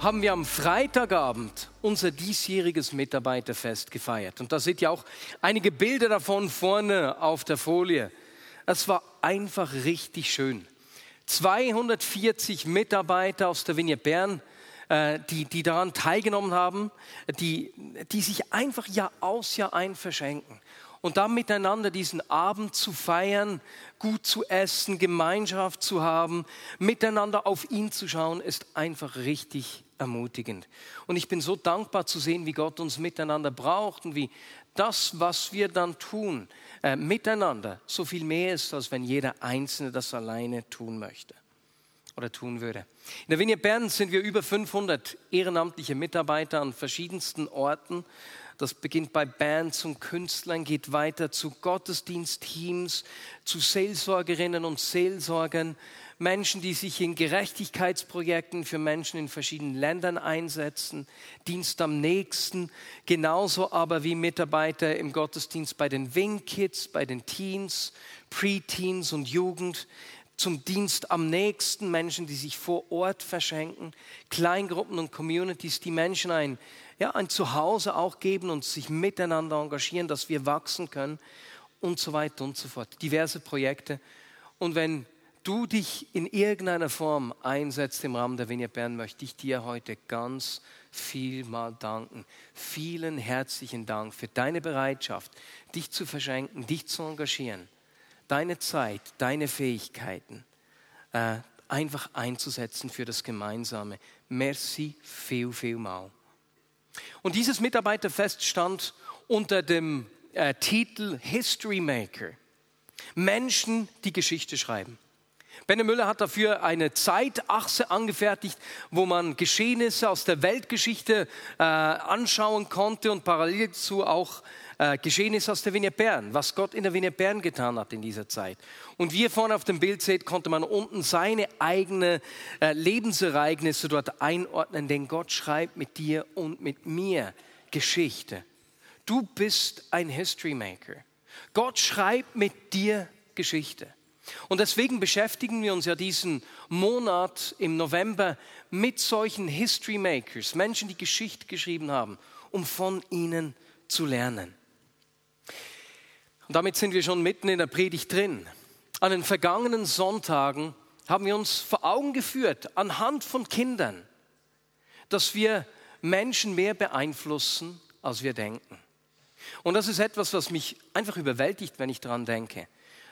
haben wir am Freitagabend unser diesjähriges Mitarbeiterfest gefeiert. Und da seht ihr auch einige Bilder davon vorne auf der Folie. Es war einfach richtig schön. 240 Mitarbeiter aus der Vignette Bern, äh, die, die daran teilgenommen haben, die, die sich einfach Jahr aus, Jahr ein verschenken und dann miteinander diesen Abend zu feiern, gut zu essen, Gemeinschaft zu haben, miteinander auf ihn zu schauen, ist einfach richtig ermutigend. Und ich bin so dankbar zu sehen, wie Gott uns miteinander braucht und wie das, was wir dann tun, äh, miteinander so viel mehr ist, als wenn jeder Einzelne das alleine tun möchte oder tun würde. In der Vignette Bern sind wir über 500 ehrenamtliche Mitarbeiter an verschiedensten Orten das beginnt bei Bands und Künstlern, geht weiter zu Gottesdienstteams, zu Seelsorgerinnen und Seelsorgern, Menschen, die sich in Gerechtigkeitsprojekten für Menschen in verschiedenen Ländern einsetzen, Dienst am Nächsten, genauso aber wie Mitarbeiter im Gottesdienst bei den Wing Kids, bei den Teens, Preteens und Jugend, zum Dienst am nächsten, Menschen, die sich vor Ort verschenken, Kleingruppen und Communities, die Menschen ein ja, ein Zuhause auch geben und sich miteinander engagieren, dass wir wachsen können und so weiter und so fort. Diverse Projekte. Und wenn du dich in irgendeiner Form einsetzt im Rahmen der Vignette Bern, möchte ich dir heute ganz viel mal danken. Vielen herzlichen Dank für deine Bereitschaft, dich zu verschenken, dich zu engagieren, deine Zeit, deine Fähigkeiten äh, einfach einzusetzen für das Gemeinsame. Merci viel, viel mal. Und dieses Mitarbeiterfest stand unter dem äh, Titel History Maker. Menschen, die Geschichte schreiben. Benne Müller hat dafür eine Zeitachse angefertigt, wo man Geschehnisse aus der Weltgeschichte äh, anschauen konnte und parallel dazu auch äh, Geschehnisse aus der Vignette Bern, was Gott in der Vignette Bern getan hat in dieser Zeit. Und wie ihr vorne auf dem Bild seht, konnte man unten seine eigenen äh, Lebensereignisse dort einordnen, denn Gott schreibt mit dir und mit mir Geschichte. Du bist ein History Maker. Gott schreibt mit dir Geschichte. Und deswegen beschäftigen wir uns ja diesen Monat im November mit solchen History Makers, Menschen, die Geschichte geschrieben haben, um von ihnen zu lernen. Und damit sind wir schon mitten in der Predigt drin. An den vergangenen Sonntagen haben wir uns vor Augen geführt, anhand von Kindern, dass wir Menschen mehr beeinflussen, als wir denken. Und das ist etwas, was mich einfach überwältigt, wenn ich daran denke.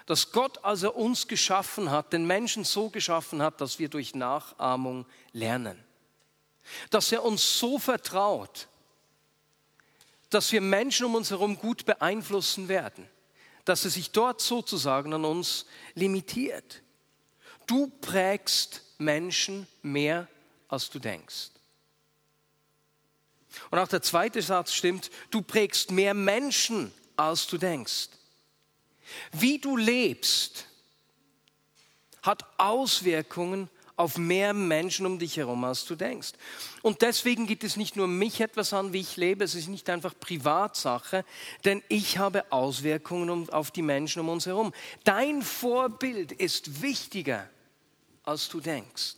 Dass Gott, als er uns geschaffen hat, den Menschen so geschaffen hat, dass wir durch Nachahmung lernen. Dass er uns so vertraut, dass wir Menschen um uns herum gut beeinflussen werden dass er sich dort sozusagen an uns limitiert. Du prägst Menschen mehr, als du denkst. Und auch der zweite Satz stimmt, du prägst mehr Menschen, als du denkst. Wie du lebst, hat Auswirkungen auf mehr Menschen um dich herum, als du denkst. Und deswegen geht es nicht nur mich etwas an, wie ich lebe, es ist nicht einfach Privatsache, denn ich habe Auswirkungen auf die Menschen um uns herum. Dein Vorbild ist wichtiger, als du denkst.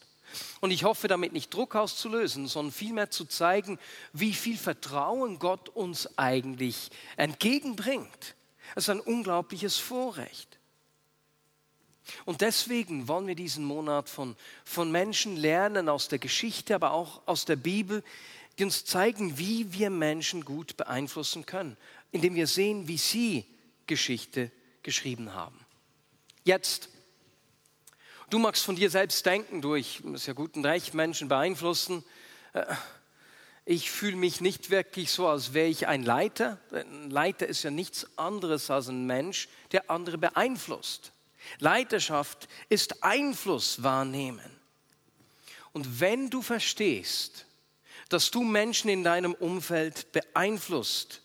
Und ich hoffe damit nicht Druck auszulösen, sondern vielmehr zu zeigen, wie viel Vertrauen Gott uns eigentlich entgegenbringt. Es ist ein unglaubliches Vorrecht. Und deswegen wollen wir diesen Monat von, von Menschen lernen aus der Geschichte, aber auch aus der Bibel, die uns zeigen, wie wir Menschen gut beeinflussen können, indem wir sehen, wie sie Geschichte geschrieben haben. Jetzt, du magst von dir selbst denken, du, ich muss ja gut und recht Menschen beeinflussen. Äh, ich fühle mich nicht wirklich so, als wäre ich ein Leiter. Ein Leiter ist ja nichts anderes als ein Mensch, der andere beeinflusst. Leiterschaft ist Einfluss wahrnehmen. Und wenn du verstehst, dass du Menschen in deinem Umfeld beeinflusst,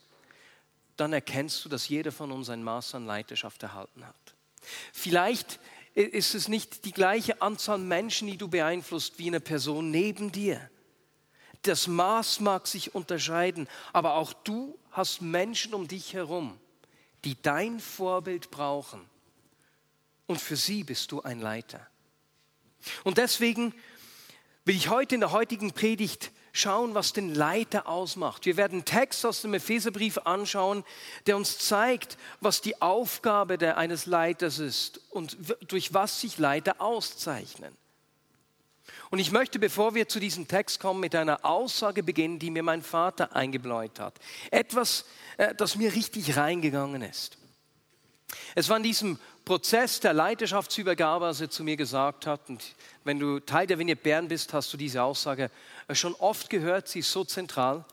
dann erkennst du, dass jeder von uns ein Maß an Leiterschaft erhalten hat. Vielleicht ist es nicht die gleiche Anzahl Menschen, die du beeinflusst, wie eine Person neben dir. Das Maß mag sich unterscheiden, aber auch du hast Menschen um dich herum, die dein Vorbild brauchen. Und für sie bist du ein Leiter. Und deswegen will ich heute in der heutigen Predigt schauen, was den Leiter ausmacht. Wir werden einen Text aus dem Epheserbrief anschauen, der uns zeigt, was die Aufgabe der, eines Leiters ist und durch was sich Leiter auszeichnen. Und ich möchte, bevor wir zu diesem Text kommen, mit einer Aussage beginnen, die mir mein Vater eingebläut hat. Etwas, äh, das mir richtig reingegangen ist. Es war in diesem Prozess der Leiterschaftsübergabe, als er zu mir gesagt hat, und wenn du Teil der Vignette Bern bist, hast du diese Aussage äh, schon oft gehört, sie ist so zentral.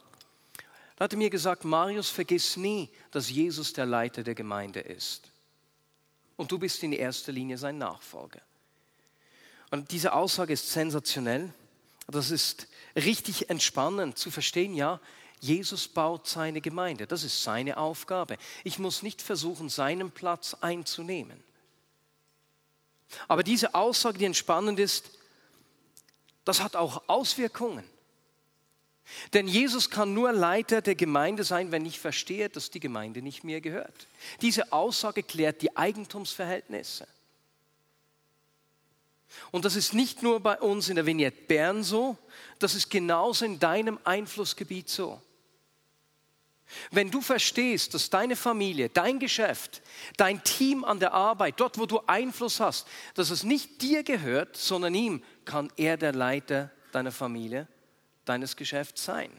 Da hat er mir gesagt, Marius, vergiss nie, dass Jesus der Leiter der Gemeinde ist. Und du bist in erster Linie sein Nachfolger. Und diese Aussage ist sensationell. Das ist richtig entspannend zu verstehen, ja, Jesus baut seine Gemeinde. Das ist seine Aufgabe. Ich muss nicht versuchen, seinen Platz einzunehmen. Aber diese Aussage, die entspannend ist, das hat auch Auswirkungen. Denn Jesus kann nur Leiter der Gemeinde sein, wenn ich verstehe, dass die Gemeinde nicht mir gehört. Diese Aussage klärt die Eigentumsverhältnisse. Und das ist nicht nur bei uns in der Vignette Bern so, das ist genauso in deinem Einflussgebiet so. Wenn du verstehst, dass deine Familie, dein Geschäft, dein Team an der Arbeit, dort wo du Einfluss hast, dass es nicht dir gehört, sondern ihm, kann er der Leiter deiner Familie, deines Geschäfts sein.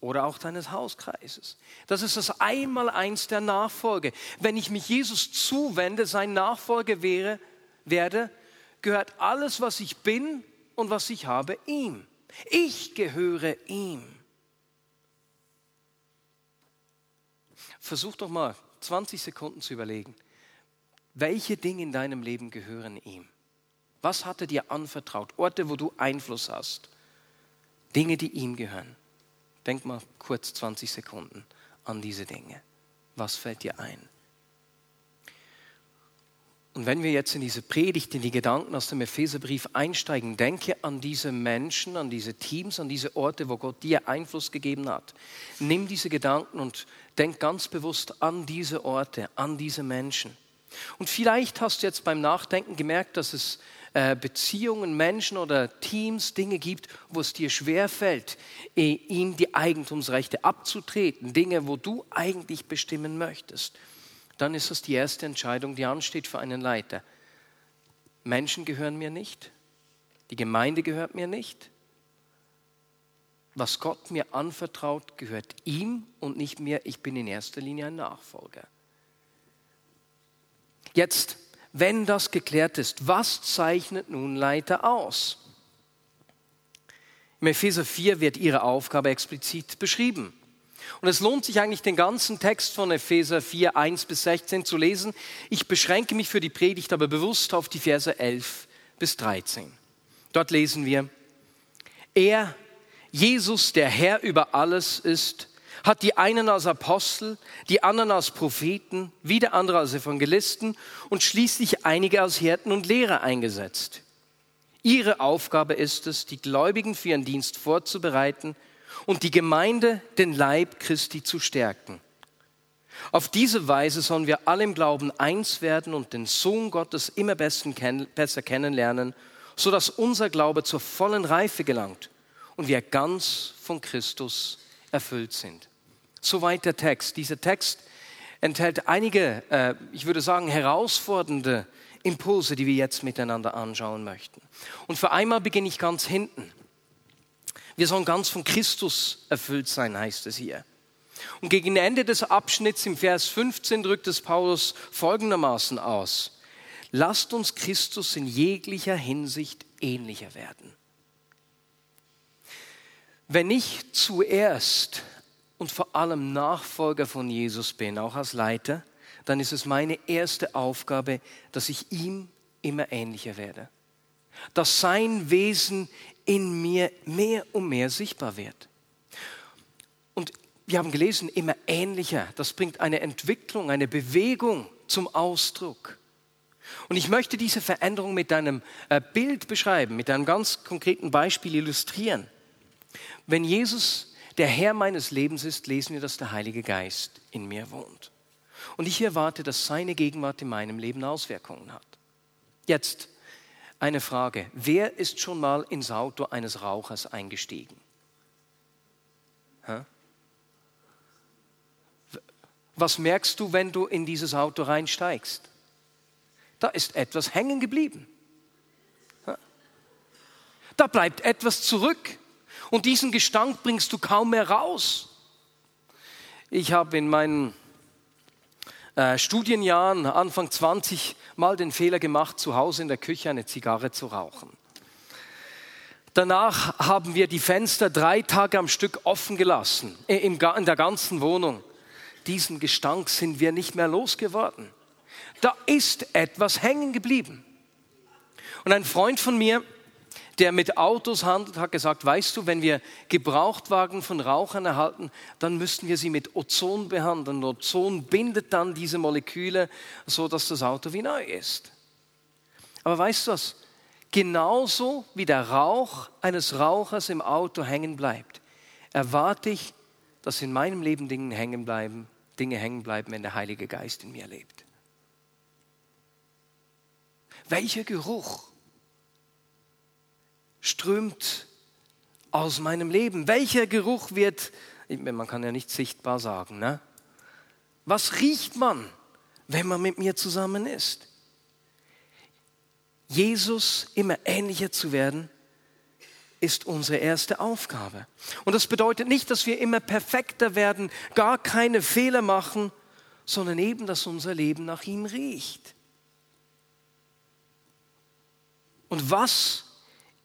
Oder auch deines Hauskreises. Das ist das Einmaleins der Nachfolge. Wenn ich mich Jesus zuwende, sein Nachfolger wäre, werde, gehört alles, was ich bin, und was ich habe ihm. Ich gehöre ihm. Versuch doch mal 20 Sekunden zu überlegen, welche Dinge in deinem Leben gehören ihm? Was hat er dir anvertraut? Orte, wo du Einfluss hast. Dinge, die ihm gehören. Denk mal kurz 20 Sekunden an diese Dinge. Was fällt dir ein? Und wenn wir jetzt in diese Predigt, in die Gedanken aus dem Epheserbrief einsteigen, denke an diese Menschen, an diese Teams, an diese Orte, wo Gott dir Einfluss gegeben hat. Nimm diese Gedanken und denk ganz bewusst an diese Orte, an diese Menschen. Und vielleicht hast du jetzt beim Nachdenken gemerkt, dass es äh, Beziehungen, Menschen oder Teams, Dinge gibt, wo es dir schwerfällt, ihm die Eigentumsrechte abzutreten, Dinge, wo du eigentlich bestimmen möchtest dann ist das die erste Entscheidung, die ansteht für einen Leiter. Menschen gehören mir nicht, die Gemeinde gehört mir nicht. Was Gott mir anvertraut, gehört ihm und nicht mir. Ich bin in erster Linie ein Nachfolger. Jetzt, wenn das geklärt ist, was zeichnet nun Leiter aus? Im Epheser 4 wird ihre Aufgabe explizit beschrieben. Und es lohnt sich eigentlich, den ganzen Text von Epheser 4, 1 bis 16 zu lesen. Ich beschränke mich für die Predigt aber bewusst auf die Verse 11 bis 13. Dort lesen wir, er, Jesus, der Herr über alles ist, hat die einen als Apostel, die anderen als Propheten, wieder andere als Evangelisten und schließlich einige als Hirten und Lehrer eingesetzt. Ihre Aufgabe ist es, die Gläubigen für ihren Dienst vorzubereiten – und die Gemeinde, den Leib Christi zu stärken. Auf diese Weise sollen wir alle im Glauben eins werden und den Sohn Gottes immer besser kennenlernen, sodass unser Glaube zur vollen Reife gelangt und wir ganz von Christus erfüllt sind. Soweit der Text. Dieser Text enthält einige, äh, ich würde sagen, herausfordernde Impulse, die wir jetzt miteinander anschauen möchten. Und für einmal beginne ich ganz hinten. Wir sollen ganz von Christus erfüllt sein, heißt es hier. Und gegen Ende des Abschnitts im Vers 15 drückt es Paulus folgendermaßen aus. Lasst uns Christus in jeglicher Hinsicht ähnlicher werden. Wenn ich zuerst und vor allem Nachfolger von Jesus bin, auch als Leiter, dann ist es meine erste Aufgabe, dass ich ihm immer ähnlicher werde. dass sein Wesen in mir mehr und mehr sichtbar wird. Und wir haben gelesen, immer ähnlicher. Das bringt eine Entwicklung, eine Bewegung zum Ausdruck. Und ich möchte diese Veränderung mit einem äh, Bild beschreiben, mit einem ganz konkreten Beispiel illustrieren. Wenn Jesus der Herr meines Lebens ist, lesen wir, dass der Heilige Geist in mir wohnt. Und ich erwarte, dass seine Gegenwart in meinem Leben Auswirkungen hat. Jetzt eine Frage. Wer ist schon mal ins Auto eines Rauchers eingestiegen? Was merkst du, wenn du in dieses Auto reinsteigst? Da ist etwas hängen geblieben. Da bleibt etwas zurück und diesen Gestank bringst du kaum mehr raus. Ich habe in meinen äh, Studienjahren, Anfang 20, mal den Fehler gemacht, zu Hause in der Küche eine Zigarre zu rauchen. Danach haben wir die Fenster drei Tage am Stück offen gelassen, in der ganzen Wohnung. Diesen Gestank sind wir nicht mehr losgeworden. Da ist etwas hängen geblieben. Und ein Freund von mir, der mit Autos handelt, hat gesagt, weißt du, wenn wir Gebrauchtwagen von Rauchern erhalten, dann müssten wir sie mit Ozon behandeln. Ozon bindet dann diese Moleküle, so dass das Auto wie neu ist. Aber weißt du was? Genauso wie der Rauch eines Rauchers im Auto hängen bleibt, erwarte ich, dass in meinem Leben Dinge hängen bleiben, Dinge hängen bleiben, wenn der Heilige Geist in mir lebt. Welcher Geruch strömt aus meinem Leben? Welcher Geruch wird, man kann ja nicht sichtbar sagen, ne? Was riecht man, wenn man mit mir zusammen ist? Jesus immer ähnlicher zu werden, ist unsere erste Aufgabe. Und das bedeutet nicht, dass wir immer perfekter werden, gar keine Fehler machen, sondern eben, dass unser Leben nach ihm riecht. Und was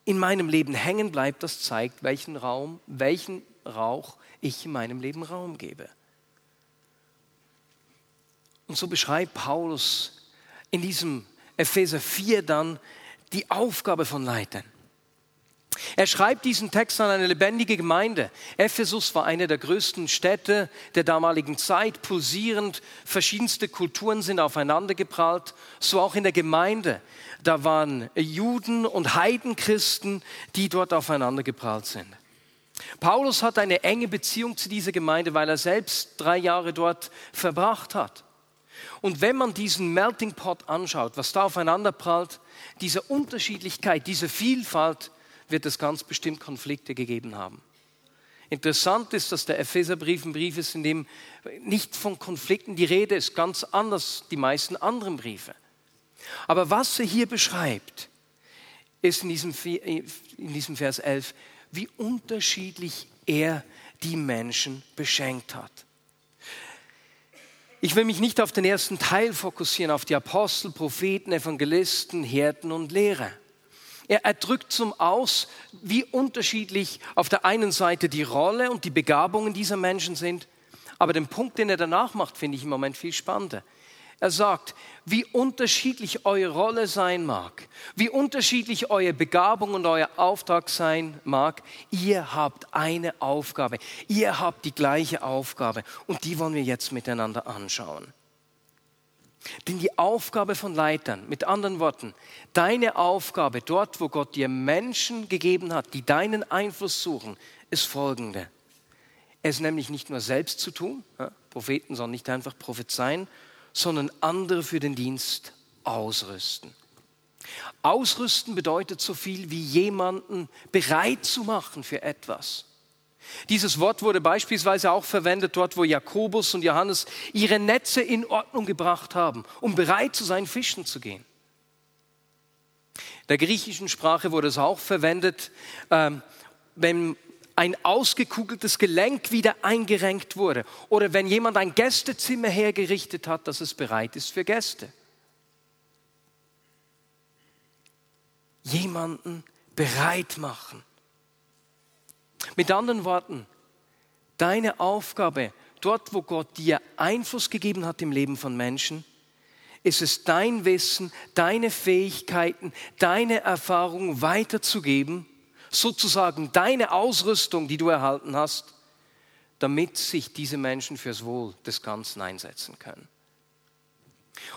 in meinem Leben hängen bleibt, das zeigt, welchen Raum, welchen Rauch ich in meinem Leben Raum gebe. Und so beschreibt Paulus in diesem Epheser 4 dann die Aufgabe von Leitern. Er schreibt diesen Text an eine lebendige Gemeinde. Ephesus war eine der größten Städte der damaligen Zeit, pulsierend, verschiedenste Kulturen sind aufeinandergeprallt, so auch in der Gemeinde. Da waren Juden und Heidenchristen, die dort aufeinandergeprallt sind. Paulus hat eine enge Beziehung zu dieser Gemeinde, weil er selbst drei Jahre dort verbracht hat. Und wenn man diesen Melting Pot anschaut, was da aufeinanderprallt, diese Unterschiedlichkeit, diese Vielfalt, wird es ganz bestimmt Konflikte gegeben haben. Interessant ist, dass der Epheserbrief ein Brief ist, in dem nicht von Konflikten die Rede ist, ganz anders die meisten anderen Briefe. Aber was er hier beschreibt, ist in diesem, in diesem Vers 11, wie unterschiedlich er die Menschen beschenkt hat. Ich will mich nicht auf den ersten Teil fokussieren, auf die Apostel, Propheten, Evangelisten, Hirten und Lehrer. Er, er drückt zum Aus, wie unterschiedlich auf der einen Seite die Rolle und die Begabungen dieser Menschen sind, aber den Punkt, den er danach macht, finde ich im Moment viel spannender. Er sagt, wie unterschiedlich eure Rolle sein mag, wie unterschiedlich eure Begabung und euer Auftrag sein mag, ihr habt eine Aufgabe, ihr habt die gleiche Aufgabe und die wollen wir jetzt miteinander anschauen. Denn die Aufgabe von Leitern, mit anderen Worten, deine Aufgabe dort, wo Gott dir Menschen gegeben hat, die deinen Einfluss suchen, ist folgende. Es nämlich nicht nur selbst zu tun, ja, Propheten sollen nicht einfach prophezeien, sondern andere für den Dienst ausrüsten. Ausrüsten bedeutet so viel wie jemanden bereit zu machen für etwas. Dieses Wort wurde beispielsweise auch verwendet dort, wo Jakobus und Johannes ihre Netze in Ordnung gebracht haben, um bereit zu sein, fischen zu gehen. In der griechischen Sprache wurde es auch verwendet, ähm, wenn ein ausgekugeltes Gelenk wieder eingerenkt wurde oder wenn jemand ein Gästezimmer hergerichtet hat, dass es bereit ist für Gäste. Jemanden bereit machen. Mit anderen Worten, deine Aufgabe, dort wo Gott dir Einfluss gegeben hat im Leben von Menschen, ist es dein Wissen, deine Fähigkeiten, deine Erfahrungen weiterzugeben, sozusagen deine Ausrüstung, die du erhalten hast, damit sich diese Menschen fürs Wohl des Ganzen einsetzen können.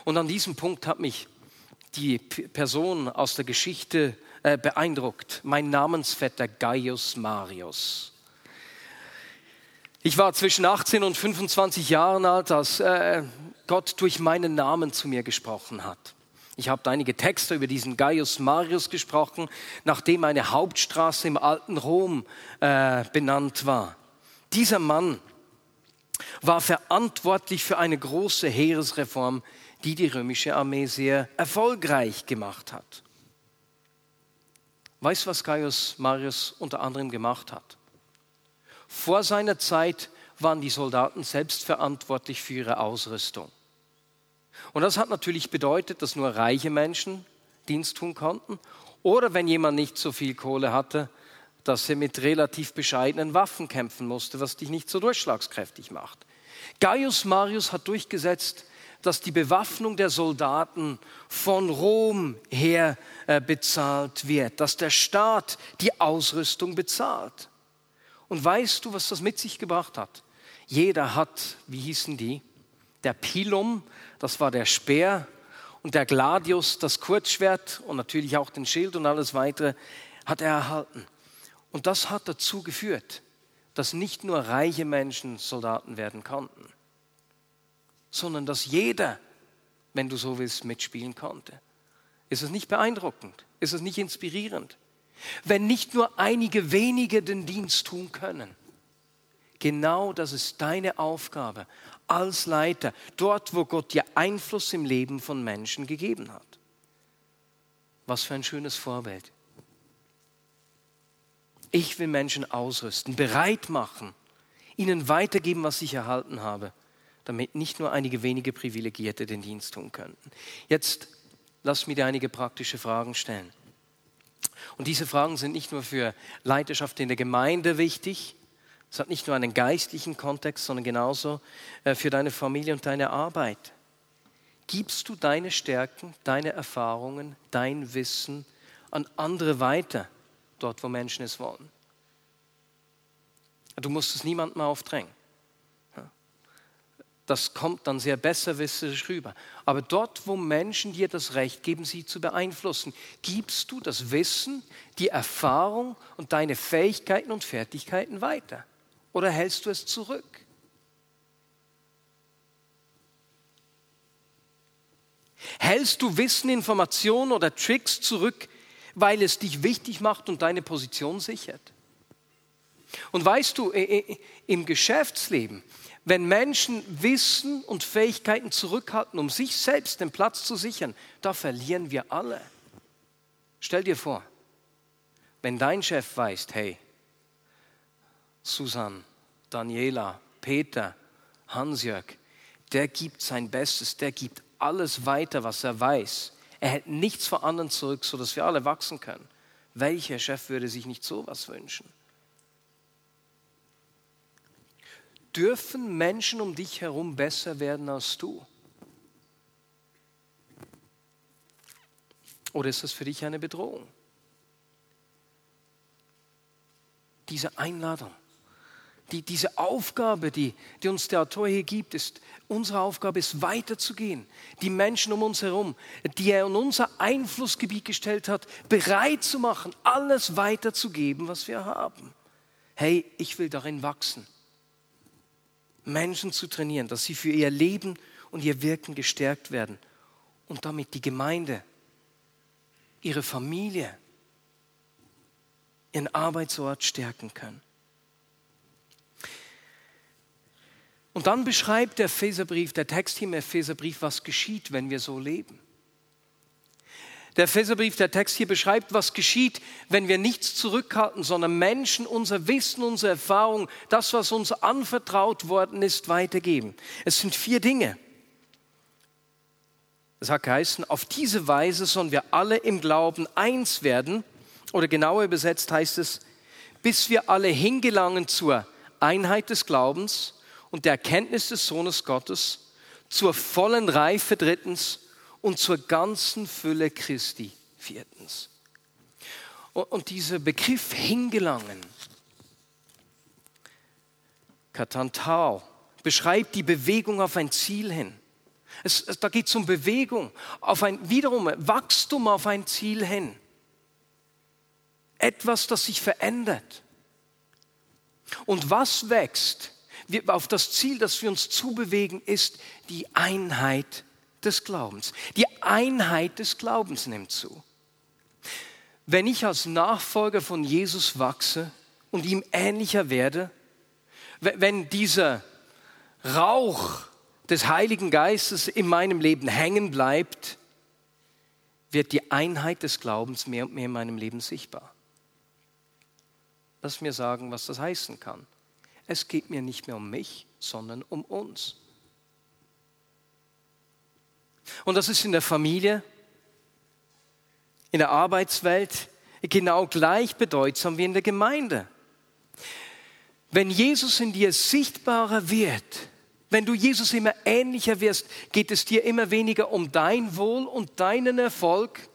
Und an diesem Punkt hat mich die Person aus der Geschichte äh, beeindruckt, mein Namensvetter Gaius Marius. Ich war zwischen 18 und 25 Jahren alt, als äh, Gott durch meinen Namen zu mir gesprochen hat. Ich habe einige Texte über diesen Gaius Marius gesprochen, nachdem eine Hauptstraße im alten Rom äh, benannt war. Dieser Mann war verantwortlich für eine große Heeresreform, die die römische Armee sehr erfolgreich gemacht hat. Weißt du, was Gaius Marius unter anderem gemacht hat? Vor seiner Zeit waren die Soldaten selbst verantwortlich für ihre Ausrüstung. Und das hat natürlich bedeutet, dass nur reiche Menschen Dienst tun konnten. Oder wenn jemand nicht so viel Kohle hatte, dass er mit relativ bescheidenen Waffen kämpfen musste, was dich nicht so durchschlagskräftig macht. Gaius Marius hat durchgesetzt, dass die Bewaffnung der Soldaten von Rom her äh, bezahlt wird, dass der Staat die Ausrüstung bezahlt. Und weißt du, was das mit sich gebracht hat? Jeder hat, wie hießen die? Der Pilum, das war der Speer, und der Gladius, das Kurzschwert und natürlich auch den Schild und alles weitere, hat er erhalten. Und das hat dazu geführt, dass nicht nur reiche Menschen Soldaten werden konnten, sondern dass jeder, wenn du so willst, mitspielen konnte. Ist es nicht beeindruckend? Ist es nicht inspirierend? Wenn nicht nur einige wenige den Dienst tun können, genau das ist deine Aufgabe als Leiter, dort, wo Gott dir Einfluss im Leben von Menschen gegeben hat. Was für ein schönes Vorbild. Ich will Menschen ausrüsten, bereit machen, ihnen weitergeben, was ich erhalten habe, damit nicht nur einige wenige Privilegierte den Dienst tun könnten. Jetzt lass mir dir einige praktische Fragen stellen. Und diese Fragen sind nicht nur für Leiterschaft in der Gemeinde wichtig, es hat nicht nur einen geistlichen Kontext, sondern genauso äh, für deine Familie und deine Arbeit. Gibst du deine Stärken, deine Erfahrungen, dein Wissen an andere weiter, dort wo Menschen es wollen? Du musst es niemandem aufdrängen. Das kommt dann sehr besserwisserisch rüber. Aber dort, wo Menschen dir das Recht geben, sie zu beeinflussen, gibst du das Wissen, die Erfahrung und deine Fähigkeiten und Fertigkeiten weiter oder hältst du es zurück? Hältst du Wissen, Informationen oder Tricks zurück, weil es dich wichtig macht und deine Position sichert? Und weißt du, im Geschäftsleben, wenn Menschen Wissen und Fähigkeiten zurückhalten, um sich selbst den Platz zu sichern, da verlieren wir alle. Stell dir vor, wenn dein Chef weiß, hey, Susan, Daniela, Peter, Hansjörg, der gibt sein Bestes, der gibt alles weiter, was er weiß. Er hält nichts vor anderen zurück, sodass wir alle wachsen können. Welcher Chef würde sich nicht sowas wünschen? Dürfen Menschen um dich herum besser werden als du? Oder ist das für dich eine Bedrohung? Diese Einladung die, diese Aufgabe, die, die uns der Autor hier gibt, ist, unsere Aufgabe ist weiterzugehen, die Menschen um uns herum, die er in unser Einflussgebiet gestellt hat, bereit zu machen, alles weiterzugeben, was wir haben. Hey, ich will darin wachsen. Menschen zu trainieren, dass sie für ihr Leben und ihr Wirken gestärkt werden und damit die Gemeinde, ihre Familie, ihren Arbeitsort stärken können. Und dann beschreibt der Epheserbrief, der Text hier im Epheserbrief, was geschieht, wenn wir so leben. Der Epheserbrief, der Text hier beschreibt, was geschieht, wenn wir nichts zurückhalten, sondern Menschen unser Wissen, unsere Erfahrung, das, was uns anvertraut worden ist, weitergeben. Es sind vier Dinge. Es hat geheißen, auf diese Weise sollen wir alle im Glauben eins werden, oder genauer übersetzt heißt es, bis wir alle hingelangen zur Einheit des Glaubens und der Erkenntnis des Sohnes Gottes zur vollen Reife drittens und zur ganzen Fülle Christi. Viertens. Und dieser Begriff hingelangen, Katantao, beschreibt die Bewegung auf ein Ziel hin. Es, es, da geht es um Bewegung, auf ein, wiederum Wachstum auf ein Ziel hin. Etwas, das sich verändert. Und was wächst? Auf das Ziel, das wir uns zubewegen, ist die Einheit des Glaubens. Die Einheit des Glaubens nimmt zu. Wenn ich als Nachfolger von Jesus wachse und ihm ähnlicher werde, wenn dieser Rauch des Heiligen Geistes in meinem Leben hängen bleibt, wird die Einheit des Glaubens mehr und mehr in meinem Leben sichtbar. Lass mir sagen, was das heißen kann. Es geht mir nicht mehr um mich, sondern um uns. Und das ist in der Familie, in der Arbeitswelt genau gleich bedeutsam wie in der Gemeinde. Wenn Jesus in dir sichtbarer wird, wenn du Jesus immer ähnlicher wirst, geht es dir immer weniger um dein Wohl und deinen Erfolg,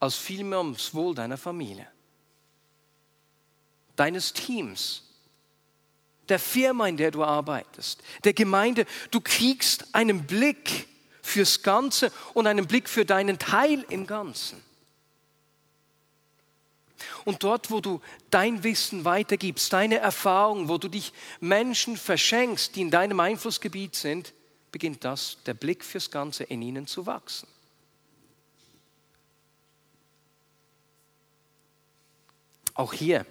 als vielmehr ums Wohl deiner Familie, deines Teams, der Firma, in der du arbeitest, der Gemeinde. Du kriegst einen Blick fürs Ganze und einen Blick für deinen Teil im Ganzen. Und dort, wo du dein Wissen weitergibst, deine Erfahrung, wo du dich Menschen verschenkst, die in deinem Einflussgebiet sind, beginnt das, der Blick fürs Ganze in ihnen zu wachsen. Auch hier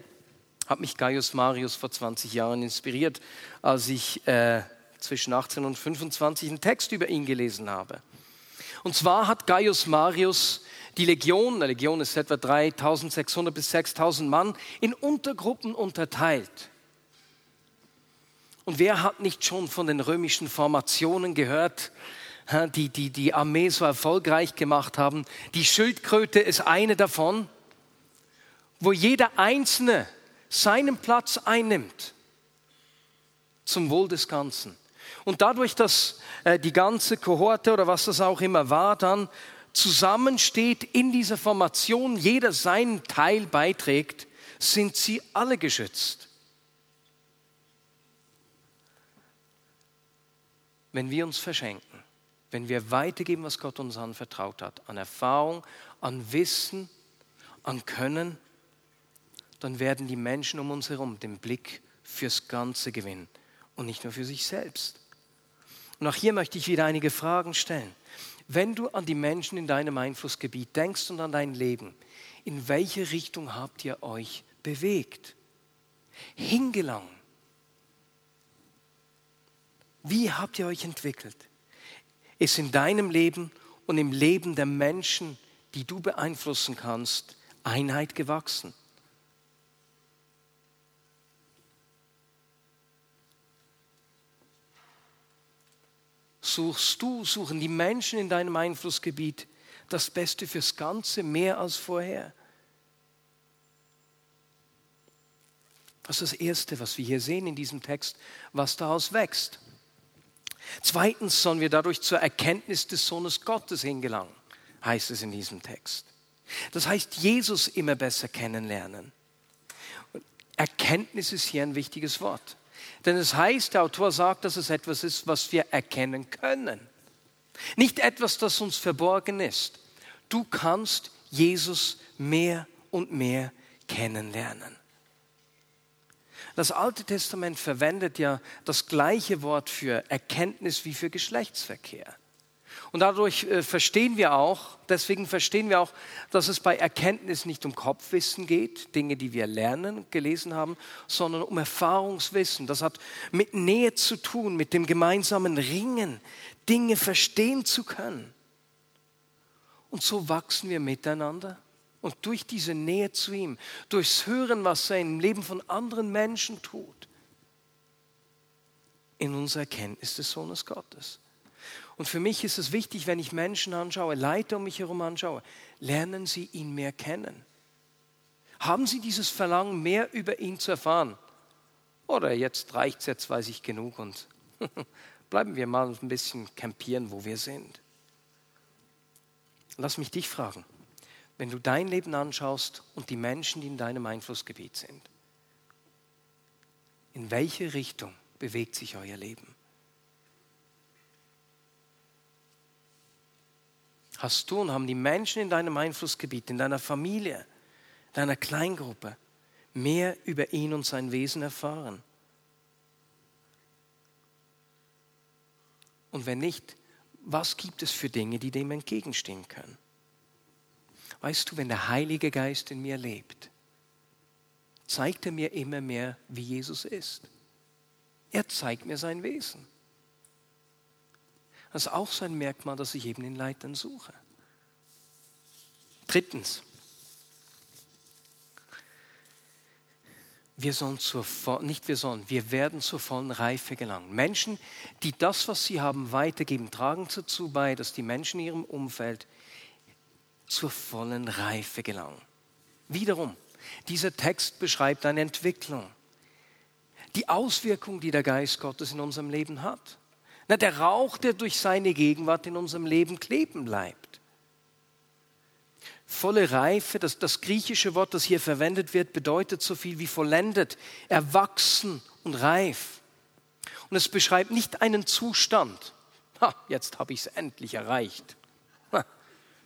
hat mich Gaius Marius vor 20 Jahren inspiriert, als ich äh, zwischen 18 und 25 einen Text über ihn gelesen habe. Und zwar hat Gaius Marius die Legion, eine Legion ist etwa 3600 bis 6000 Mann, in Untergruppen unterteilt. Und wer hat nicht schon von den römischen Formationen gehört, die, die die Armee so erfolgreich gemacht haben? Die Schildkröte ist eine davon, wo jeder Einzelne seinen Platz einnimmt zum Wohl des Ganzen. Und dadurch, dass äh, die ganze Kohorte oder was das auch immer war, dann zusammensteht in dieser Formation, jeder seinen Teil beiträgt, sind sie alle geschützt. Wenn wir uns verschenken, wenn wir weitergeben, was Gott uns anvertraut hat, an Erfahrung, an Wissen, an Können, dann werden die Menschen um uns herum den Blick fürs Ganze gewinnen und nicht nur für sich selbst. Und auch hier möchte ich wieder einige Fragen stellen. Wenn du an die Menschen in deinem Einflussgebiet denkst und an dein Leben, in welche Richtung habt ihr euch bewegt? Hingelangen. Wie habt ihr euch entwickelt? Ist in deinem Leben und im Leben der Menschen, die du beeinflussen kannst, Einheit gewachsen? Suchst du, suchen die Menschen in deinem Einflussgebiet das Beste fürs Ganze mehr als vorher. Das ist das Erste, was wir hier sehen in diesem Text, was daraus wächst. Zweitens sollen wir dadurch zur Erkenntnis des Sohnes Gottes hingelangen, heißt es in diesem Text. Das heißt, Jesus immer besser kennenlernen. Erkenntnis ist hier ein wichtiges Wort. Denn es heißt, der Autor sagt, dass es etwas ist, was wir erkennen können. Nicht etwas, das uns verborgen ist. Du kannst Jesus mehr und mehr kennenlernen. Das Alte Testament verwendet ja das gleiche Wort für Erkenntnis wie für Geschlechtsverkehr. Und dadurch äh, verstehen wir auch, deswegen verstehen wir auch, dass es bei Erkenntnis nicht um Kopfwissen geht, Dinge, die wir lernen, gelesen haben, sondern um Erfahrungswissen. Das hat mit Nähe zu tun, mit dem gemeinsamen Ringen, Dinge verstehen zu können. Und so wachsen wir miteinander. Und durch diese Nähe zu ihm, durchs Hören, was er im Leben von anderen Menschen tut, in unserer Erkenntnis des Sohnes Gottes. Und für mich ist es wichtig, wenn ich Menschen anschaue, Leute um mich herum anschaue, lernen Sie ihn mehr kennen. Haben Sie dieses Verlangen, mehr über ihn zu erfahren? Oder jetzt reicht es, jetzt weiß ich genug und bleiben wir mal ein bisschen campieren, wo wir sind. Lass mich dich fragen, wenn du dein Leben anschaust und die Menschen, die in deinem Einflussgebiet sind, in welche Richtung bewegt sich euer Leben? Hast du und haben die Menschen in deinem Einflussgebiet, in deiner Familie, deiner Kleingruppe mehr über ihn und sein Wesen erfahren? Und wenn nicht, was gibt es für Dinge, die dem entgegenstehen können? Weißt du, wenn der Heilige Geist in mir lebt, zeigt er mir immer mehr, wie Jesus ist. Er zeigt mir sein Wesen. Das ist auch so ein Merkmal, das ich eben in Leitern suche. Drittens, wir sollen zur, nicht wir sollen, wir werden zur vollen Reife gelangen. Menschen, die das, was sie haben, weitergeben, tragen dazu bei, dass die Menschen in ihrem Umfeld zur vollen Reife gelangen. Wiederum, dieser Text beschreibt eine Entwicklung. Die Auswirkung, die der Geist Gottes in unserem Leben hat. Na, der Rauch, der durch seine Gegenwart in unserem Leben kleben bleibt volle Reife, das, das griechische Wort, das hier verwendet wird, bedeutet so viel wie vollendet, erwachsen und reif. Und es beschreibt nicht einen Zustand. Ha, jetzt habe ich es endlich erreicht. Ha,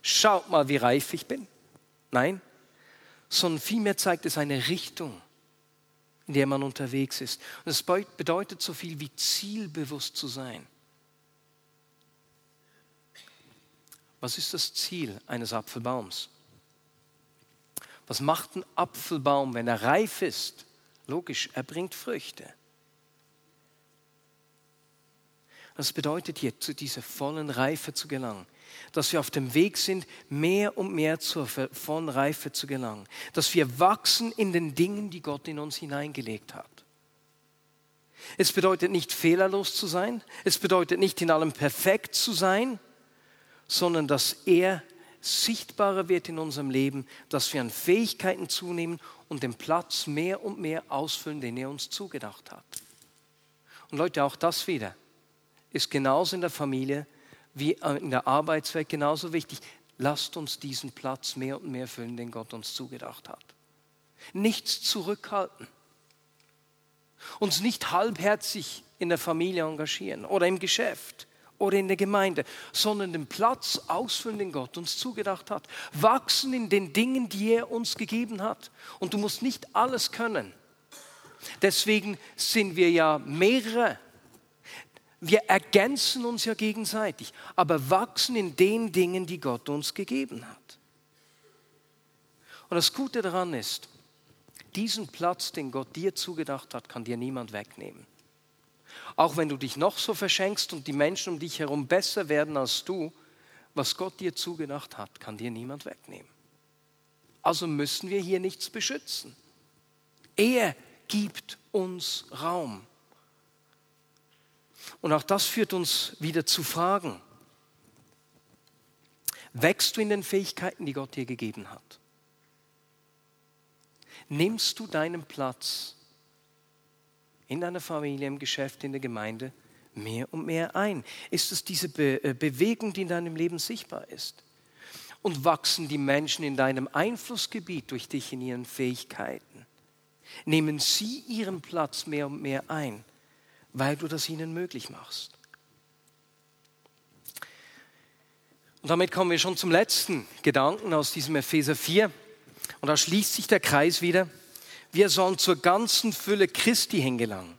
schaut mal, wie reif ich bin. Nein, sondern vielmehr zeigt es eine Richtung, in der man unterwegs ist. Und es bedeutet so viel wie zielbewusst zu sein. Was ist das Ziel eines Apfelbaums? Was macht ein Apfelbaum, wenn er reif ist? Logisch, er bringt Früchte. Das bedeutet hier, zu dieser vollen Reife zu gelangen, dass wir auf dem Weg sind, mehr und mehr zur Reife zu gelangen, dass wir wachsen in den Dingen, die Gott in uns hineingelegt hat. Es bedeutet nicht fehlerlos zu sein, es bedeutet nicht in allem perfekt zu sein, sondern dass er sichtbarer wird in unserem Leben, dass wir an Fähigkeiten zunehmen und den Platz mehr und mehr ausfüllen, den er uns zugedacht hat. Und Leute, auch das wieder ist genauso in der Familie wie in der Arbeitswelt genauso wichtig. Lasst uns diesen Platz mehr und mehr füllen, den Gott uns zugedacht hat. Nichts zurückhalten. Uns nicht halbherzig in der Familie engagieren oder im Geschäft oder in der Gemeinde, sondern den Platz ausfüllen, den Gott uns zugedacht hat. Wachsen in den Dingen, die er uns gegeben hat. Und du musst nicht alles können. Deswegen sind wir ja mehrere. Wir ergänzen uns ja gegenseitig, aber wachsen in den Dingen, die Gott uns gegeben hat. Und das Gute daran ist, diesen Platz, den Gott dir zugedacht hat, kann dir niemand wegnehmen. Auch wenn du dich noch so verschenkst und die Menschen um dich herum besser werden als du, was Gott dir zugedacht hat, kann dir niemand wegnehmen. Also müssen wir hier nichts beschützen. Er gibt uns Raum. Und auch das führt uns wieder zu Fragen. Wächst du in den Fähigkeiten, die Gott dir gegeben hat? Nimmst du deinen Platz in deiner Familie, im Geschäft, in der Gemeinde mehr und mehr ein? Ist es diese Be äh, Bewegung, die in deinem Leben sichtbar ist? Und wachsen die Menschen in deinem Einflussgebiet durch dich in ihren Fähigkeiten? Nehmen sie ihren Platz mehr und mehr ein, weil du das ihnen möglich machst? Und damit kommen wir schon zum letzten Gedanken aus diesem Epheser 4. Und da schließt sich der Kreis wieder wir sollen zur ganzen Fülle Christi hingelangen.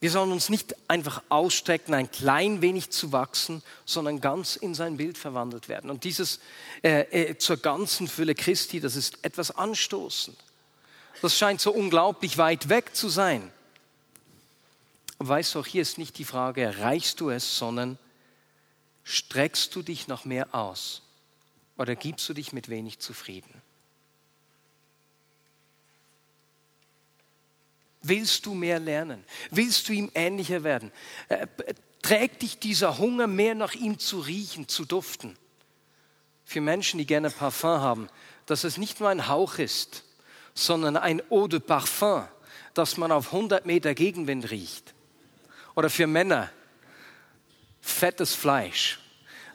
Wir sollen uns nicht einfach ausstrecken, ein klein wenig zu wachsen, sondern ganz in sein Bild verwandelt werden. Und dieses äh, äh, zur ganzen Fülle Christi, das ist etwas anstoßend. Das scheint so unglaublich weit weg zu sein. Weißt du, auch hier ist nicht die Frage, erreichst du es, sondern streckst du dich noch mehr aus oder gibst du dich mit wenig zufrieden? Willst du mehr lernen? Willst du ihm ähnlicher werden? Äh, trägt dich dieser Hunger mehr nach ihm zu riechen, zu duften? Für Menschen, die gerne Parfum haben, dass es nicht nur ein Hauch ist, sondern ein Eau de Parfum, das man auf 100 Meter Gegenwind riecht. Oder für Männer fettes Fleisch,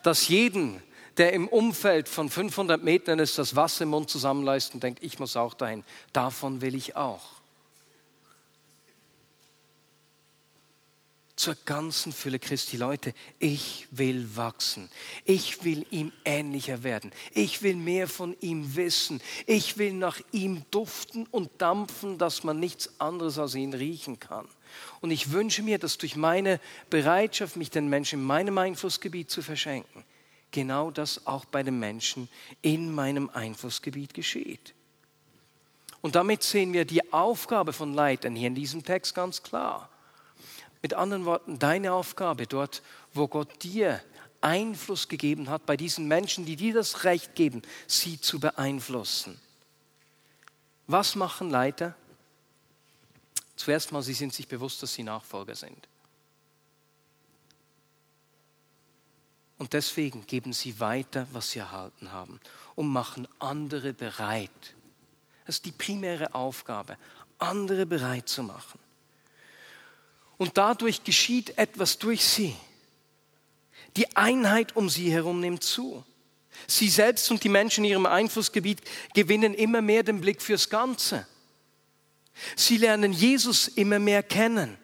dass jeden, der im Umfeld von 500 Metern ist, das Wasser im Mund zusammenlässt und denkt, ich muss auch dahin. Davon will ich auch. Zur ganzen Fülle Christi. Leute, ich will wachsen. Ich will ihm ähnlicher werden. Ich will mehr von ihm wissen. Ich will nach ihm duften und dampfen, dass man nichts anderes als ihn riechen kann. Und ich wünsche mir, dass durch meine Bereitschaft, mich den Menschen in meinem Einflussgebiet zu verschenken, genau das auch bei den Menschen in meinem Einflussgebiet geschieht. Und damit sehen wir die Aufgabe von Leitern hier in diesem Text ganz klar. Mit anderen Worten, deine Aufgabe dort, wo Gott dir Einfluss gegeben hat, bei diesen Menschen, die dir das Recht geben, sie zu beeinflussen. Was machen Leiter? Zuerst mal, sie sind sich bewusst, dass sie Nachfolger sind. Und deswegen geben sie weiter, was sie erhalten haben und machen andere bereit. Das ist die primäre Aufgabe, andere bereit zu machen. Und dadurch geschieht etwas durch sie. Die Einheit um sie herum nimmt zu. Sie selbst und die Menschen in ihrem Einflussgebiet gewinnen immer mehr den Blick fürs Ganze. Sie lernen Jesus immer mehr kennen.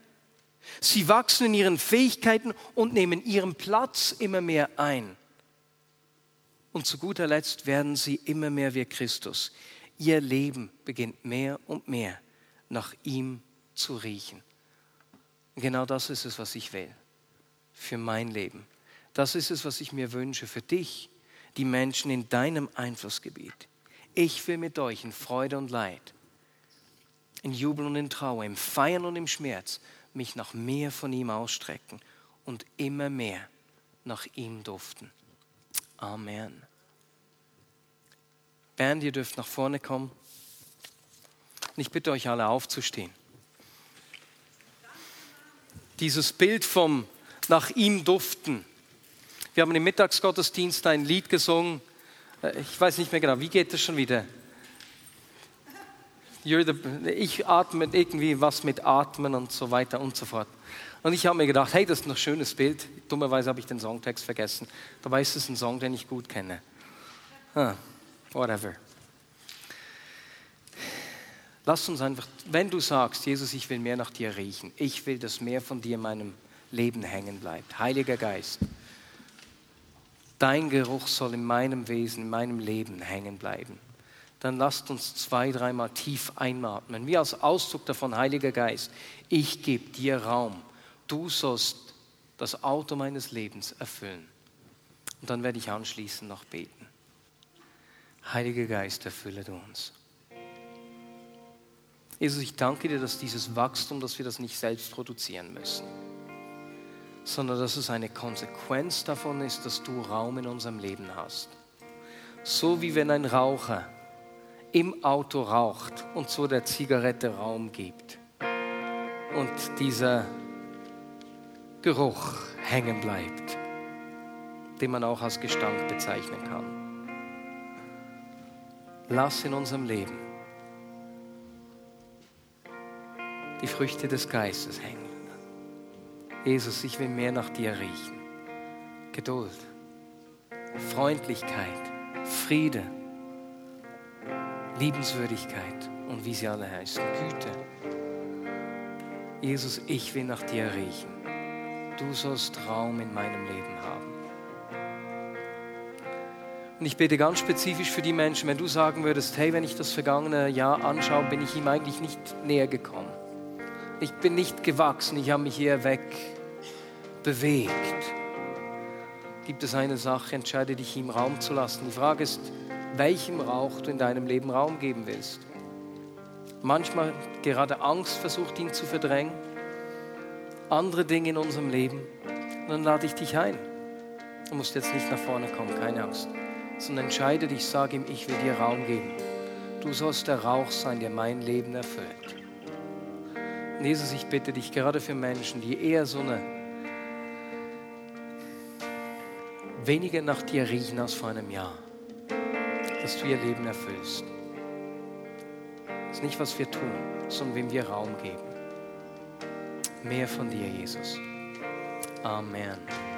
Sie wachsen in ihren Fähigkeiten und nehmen ihren Platz immer mehr ein. Und zu guter Letzt werden sie immer mehr wie Christus. Ihr Leben beginnt mehr und mehr nach ihm zu riechen. Genau das ist es, was ich will. Für mein Leben. Das ist es, was ich mir wünsche für dich, die Menschen in deinem Einflussgebiet. Ich will mit euch in Freude und Leid, in Jubel und in Trauer, im Feiern und im Schmerz mich nach mehr von ihm ausstrecken und immer mehr nach ihm duften. Amen. Bernd, ihr dürft nach vorne kommen. Und ich bitte euch alle aufzustehen dieses Bild vom nach ihm duften. Wir haben im Mittagsgottesdienst ein Lied gesungen. Äh, ich weiß nicht mehr genau, wie geht das schon wieder? ich atme irgendwie was mit Atmen und so weiter und so fort. Und ich habe mir gedacht, hey, das ist ein schönes Bild. Dummerweise habe ich den Songtext vergessen. Dabei ist es ein Song, den ich gut kenne. Ah, whatever. Lass uns einfach, wenn du sagst, Jesus, ich will mehr nach dir riechen, ich will, dass mehr von dir in meinem Leben hängen bleibt. Heiliger Geist, dein Geruch soll in meinem Wesen, in meinem Leben hängen bleiben. Dann lasst uns zwei, dreimal tief einatmen. Wie als Ausdruck davon, Heiliger Geist, ich gebe dir Raum. Du sollst das Auto meines Lebens erfüllen. Und dann werde ich anschließend noch beten. Heiliger Geist, erfülle du uns. Jesus, ich danke dir, dass dieses Wachstum, dass wir das nicht selbst produzieren müssen, sondern dass es eine Konsequenz davon ist, dass du Raum in unserem Leben hast. So wie wenn ein Raucher im Auto raucht und so der Zigarette Raum gibt und dieser Geruch hängen bleibt, den man auch als Gestank bezeichnen kann. Lass in unserem Leben die Früchte des Geistes hängen. Jesus, ich will mehr nach dir riechen. Geduld, Freundlichkeit, Friede, Liebenswürdigkeit und wie sie alle heißen, Güte. Jesus, ich will nach dir riechen. Du sollst Raum in meinem Leben haben. Und ich bete ganz spezifisch für die Menschen, wenn du sagen würdest, hey, wenn ich das vergangene Jahr anschaue, bin ich ihm eigentlich nicht näher gekommen. Ich bin nicht gewachsen, ich habe mich hier weg bewegt. Gibt es eine Sache, entscheide dich, ihm Raum zu lassen. Die Frage ist, welchem Rauch du in deinem Leben Raum geben willst. Manchmal gerade Angst versucht, ihn zu verdrängen. Andere Dinge in unserem Leben. Und dann lade ich dich ein. Du musst jetzt nicht nach vorne kommen, keine Angst. Sondern entscheide dich, sag ihm, ich will dir Raum geben. Du sollst der Rauch sein, der mein Leben erfüllt. Jesus, ich bitte dich gerade für Menschen, die eher so eine weniger nach dir riechen als vor einem Jahr, dass du ihr Leben erfüllst. Das ist nicht, was wir tun, sondern wem wir Raum geben. Mehr von dir, Jesus. Amen.